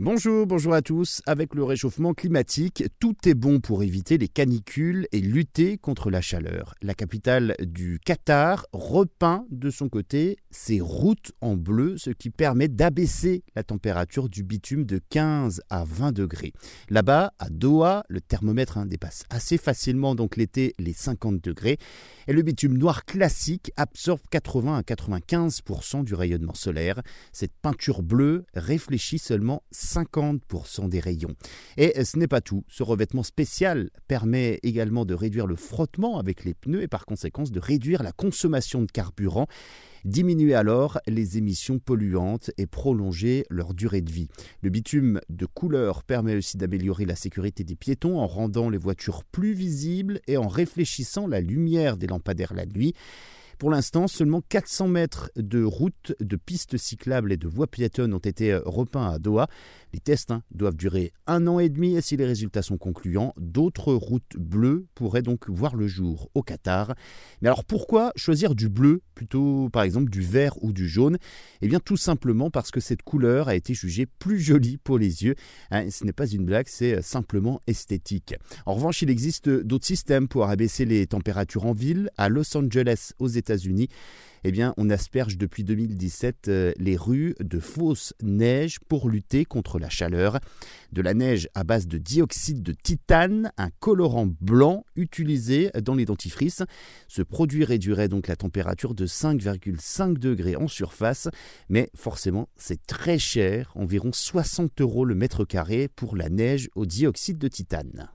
Bonjour, bonjour à tous. Avec le réchauffement climatique, tout est bon pour éviter les canicules et lutter contre la chaleur. La capitale du Qatar repeint de son côté ses routes en bleu, ce qui permet d'abaisser la température du bitume de 15 à 20 degrés. Là-bas, à Doha, le thermomètre hein, dépasse assez facilement donc l'été les 50 degrés et le bitume noir classique absorbe 80 à 95% du rayonnement solaire. Cette peinture bleue réfléchit seulement 50% des rayons. Et ce n'est pas tout, ce revêtement spécial permet également de réduire le frottement avec les pneus et par conséquence de réduire la consommation de carburant diminuer alors les émissions polluantes et prolonger leur durée de vie. Le bitume de couleur permet aussi d'améliorer la sécurité des piétons en rendant les voitures plus visibles et en réfléchissant la lumière des lampadaires la nuit. Pour l'instant, seulement 400 mètres de routes, de pistes cyclables et de voies piétonnes ont été repeints à Doha. Les tests hein, doivent durer un an et demi et si les résultats sont concluants, d'autres routes bleues pourraient donc voir le jour au Qatar. Mais alors pourquoi choisir du bleu plutôt par exemple du vert ou du jaune? Eh bien tout simplement parce que cette couleur a été jugée plus jolie pour les yeux. Hein, ce n'est pas une blague, c'est simplement esthétique. En revanche, il existe d'autres systèmes pour abaisser les températures en ville. À Los Angeles, aux États unis eh bien, on asperge depuis 2017 euh, les rues de fausse neige pour lutter contre la chaleur. De la neige à base de dioxyde de titane, un colorant blanc utilisé dans les dentifrices. Ce produit réduirait donc la température de 5,5 degrés en surface, mais forcément c'est très cher, environ 60 euros le mètre carré pour la neige au dioxyde de titane.